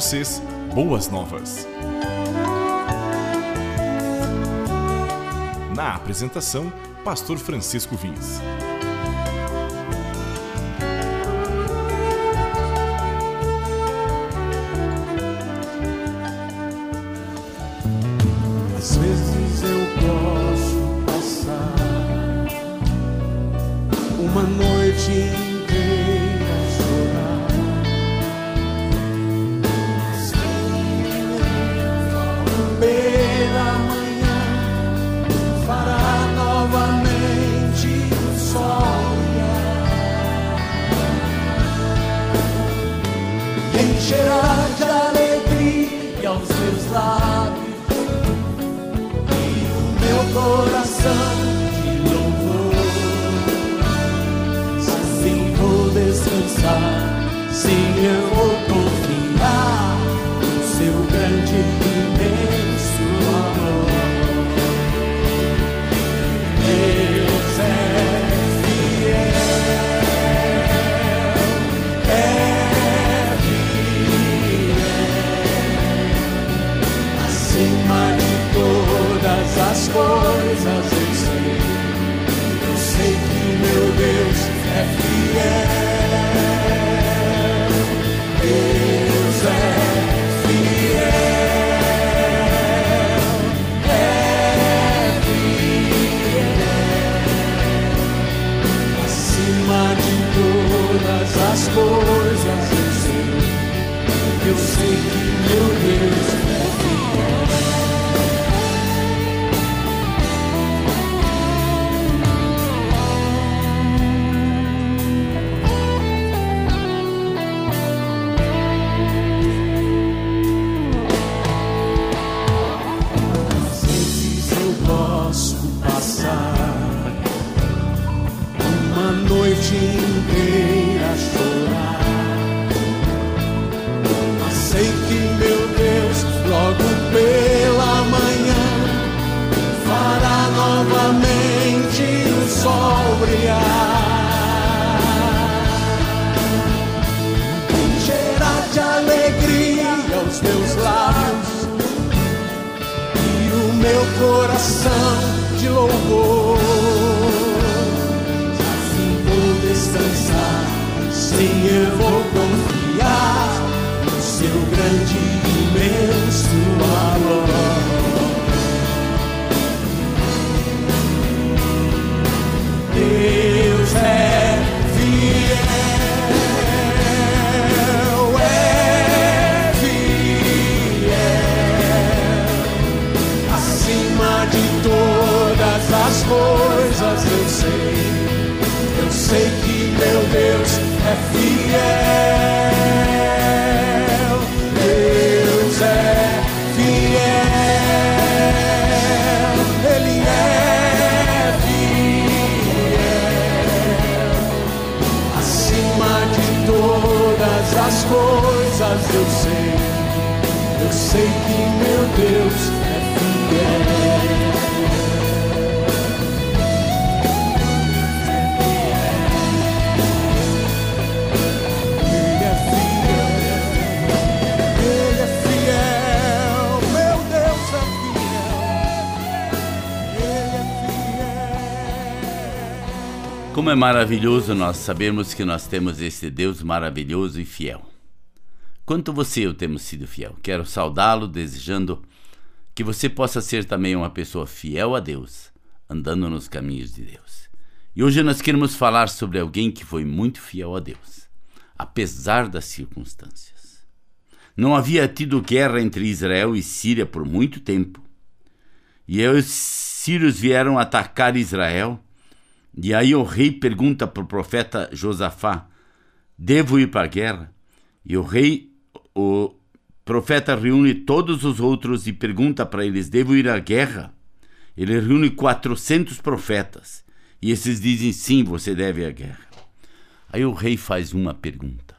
vocês boas novas. Na apresentação, Pastor Francisco Vins. Às vezes eu posso passar uma noite meus lábios meu coração de louvor. Assim vou descansar, coisas eu sei, eu sei que meu Deus é fiel. Deus é fiel, é fiel, acima de todas as coisas eu sei, eu sei que coração de louvor. Assim vou descansar, sim, eu vou confiar no seu grande coisas eu sei. Eu sei que meu Deus É maravilhoso nós sabermos que nós temos esse Deus maravilhoso e fiel. Quanto você e eu temos sido fiel. Quero saudá-lo, desejando que você possa ser também uma pessoa fiel a Deus, andando nos caminhos de Deus. E hoje nós queremos falar sobre alguém que foi muito fiel a Deus, apesar das circunstâncias. Não havia tido guerra entre Israel e Síria por muito tempo. E os sírios vieram atacar Israel. E aí o rei pergunta para o profeta Josafá: Devo ir para a guerra? E o rei, o profeta reúne todos os outros e pergunta para eles: Devo ir à guerra? Ele reúne 400 profetas. E esses dizem: Sim, você deve ir à guerra. Aí o rei faz uma pergunta: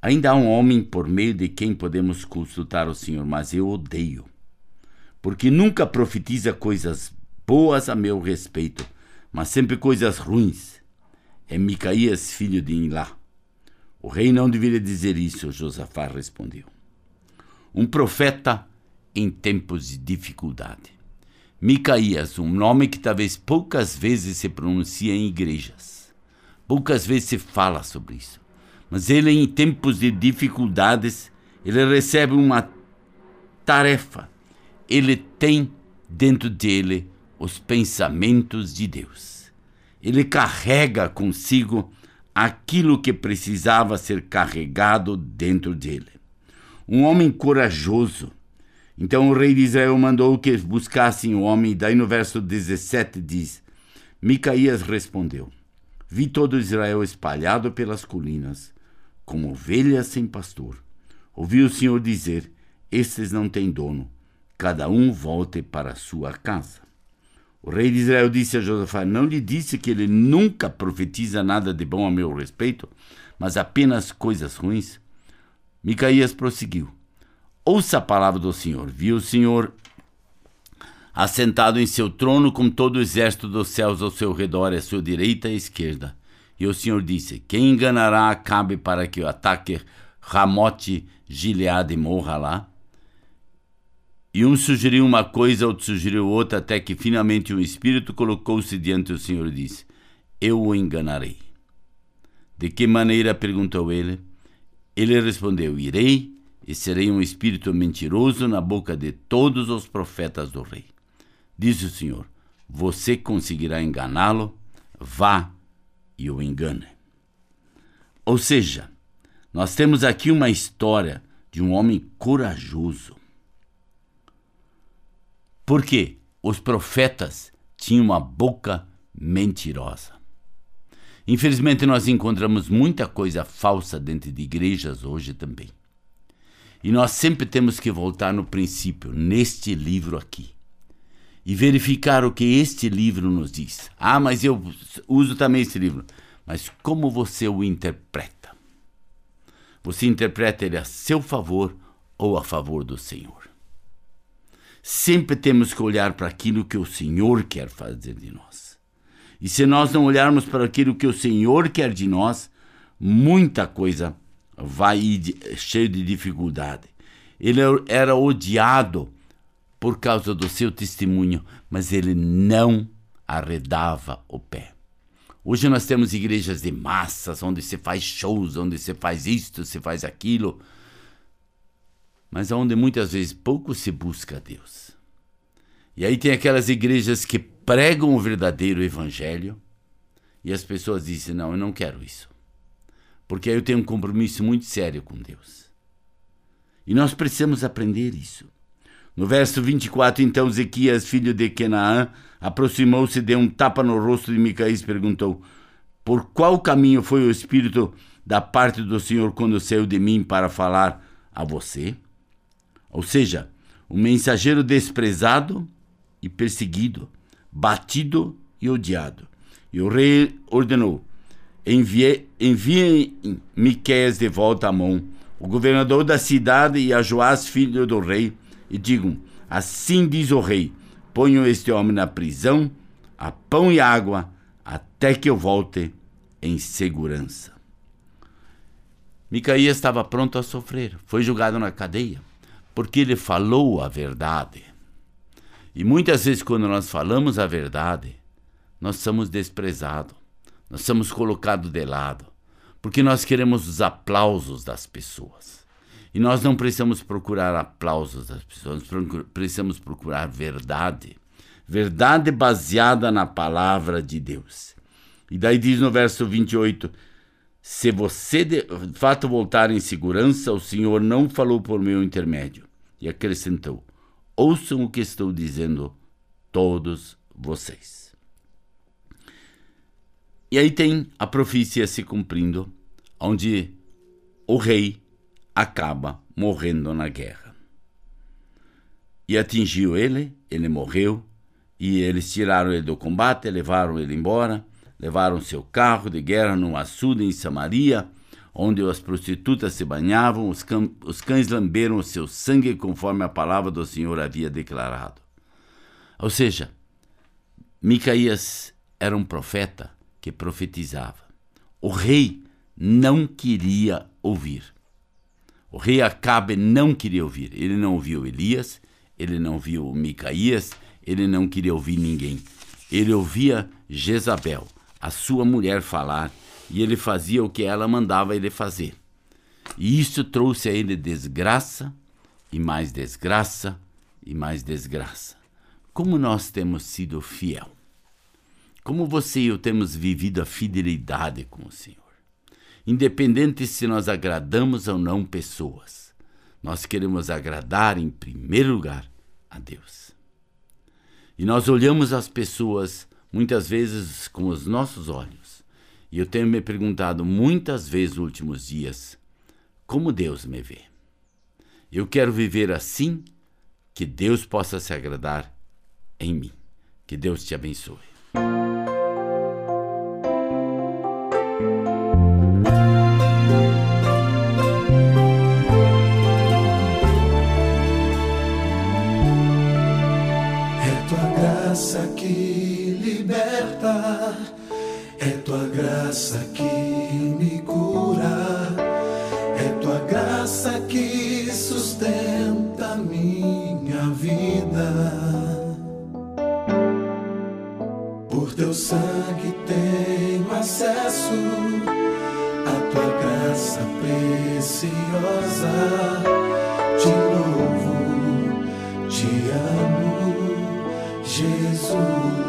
Ainda há um homem por meio de quem podemos consultar o Senhor, mas eu odeio, porque nunca profetiza coisas boas a meu respeito, mas sempre coisas ruins. É Micaías, filho de Inlá. O rei não deveria dizer isso, Josafá respondeu. Um profeta em tempos de dificuldade. Micaías, um nome que talvez poucas vezes se pronuncia em igrejas. Poucas vezes se fala sobre isso. Mas ele, em tempos de dificuldades, ele recebe uma tarefa. Ele tem dentro dele os pensamentos de Deus. Ele carrega consigo aquilo que precisava ser carregado dentro dele. Um homem corajoso. Então o rei de Israel mandou que buscassem o homem, daí no verso 17 diz: Micaías respondeu: Vi todo Israel espalhado pelas colinas, como ovelhas sem pastor. Ouvi o Senhor dizer: Estes não têm dono, cada um volte para sua casa. O rei de Israel disse a Josafá: Não lhe disse que ele nunca profetiza nada de bom a meu respeito, mas apenas coisas ruins? Micaías prosseguiu: Ouça a palavra do Senhor. Viu o Senhor assentado em seu trono com todo o exército dos céus ao seu redor, à sua direita e esquerda. E o Senhor disse: Quem enganará Acabe para que o ataque Ramote Gileade morra lá? E um sugeriu uma coisa, outro sugeriu outra, até que finalmente um espírito colocou-se diante do Senhor e disse: Eu o enganarei. De que maneira? perguntou ele. Ele respondeu: Irei e serei um espírito mentiroso na boca de todos os profetas do rei. Disse o Senhor: Você conseguirá enganá-lo? Vá e o engane. Ou seja, nós temos aqui uma história de um homem corajoso porque os profetas tinham uma boca mentirosa. Infelizmente, nós encontramos muita coisa falsa dentro de igrejas hoje também. E nós sempre temos que voltar no princípio, neste livro aqui, e verificar o que este livro nos diz. Ah, mas eu uso também esse livro. Mas como você o interpreta? Você interpreta ele a seu favor ou a favor do Senhor? Sempre temos que olhar para aquilo que o Senhor quer fazer de nós. E se nós não olharmos para aquilo que o Senhor quer de nós, muita coisa vai ir cheio de dificuldade. Ele era odiado por causa do seu testemunho, mas ele não arredava o pé. Hoje nós temos igrejas de massas, onde se faz shows, onde se faz isto, se faz aquilo mas onde muitas vezes pouco se busca a Deus. E aí tem aquelas igrejas que pregam o verdadeiro evangelho e as pessoas dizem: Não, eu não quero isso. Porque aí eu tenho um compromisso muito sério com Deus. E nós precisamos aprender isso. No verso 24, então Ezequias, filho de Kenaã, aproximou-se, deu um tapa no rosto de Micaías e perguntou: Por qual caminho foi o Espírito da parte do Senhor quando saiu de mim para falar a você? Ou seja, um mensageiro desprezado e perseguido, batido e odiado. E o rei ordenou: envie, enviem Miqueias de volta a mão, o governador da cidade e a Joás, filho do rei, e digam: Assim diz o rei: ponham este homem na prisão, a pão e água, até que eu volte em segurança. Micaías estava pronto a sofrer, foi julgado na cadeia porque ele falou a verdade. E muitas vezes, quando nós falamos a verdade, nós somos desprezados, nós somos colocados de lado, porque nós queremos os aplausos das pessoas. E nós não precisamos procurar aplausos das pessoas, nós precisamos procurar verdade. Verdade baseada na palavra de Deus. E daí diz no verso 28: Se você de fato voltar em segurança, o Senhor não falou por meu intermédio e acrescentou: Ouçam o que estou dizendo, todos vocês. E aí tem a profecia se cumprindo, onde o rei acaba morrendo na guerra. E atingiu ele, ele morreu, e eles tiraram ele do combate, levaram ele embora, levaram seu carro de guerra num açude em Samaria onde as prostitutas se banhavam, os, os cães lamberam o seu sangue conforme a palavra do Senhor havia declarado. Ou seja, Micaías era um profeta que profetizava. O rei não queria ouvir. O rei Acabe não queria ouvir. Ele não ouviu Elias, ele não viu Micaías, ele não queria ouvir ninguém. Ele ouvia Jezabel, a sua mulher, falar e ele fazia o que ela mandava ele fazer. E isso trouxe a ele desgraça e mais desgraça e mais desgraça. Como nós temos sido fiel. Como você e eu temos vivido a fidelidade com o Senhor. Independente se nós agradamos ou não pessoas, nós queremos agradar em primeiro lugar a Deus. E nós olhamos as pessoas muitas vezes com os nossos olhos. E eu tenho me perguntado muitas vezes nos últimos dias como Deus me vê. Eu quero viver assim que Deus possa se agradar em mim. Que Deus te abençoe. Por teu sangue tenho acesso à tua graça preciosa. Te louvo, te amo, Jesus.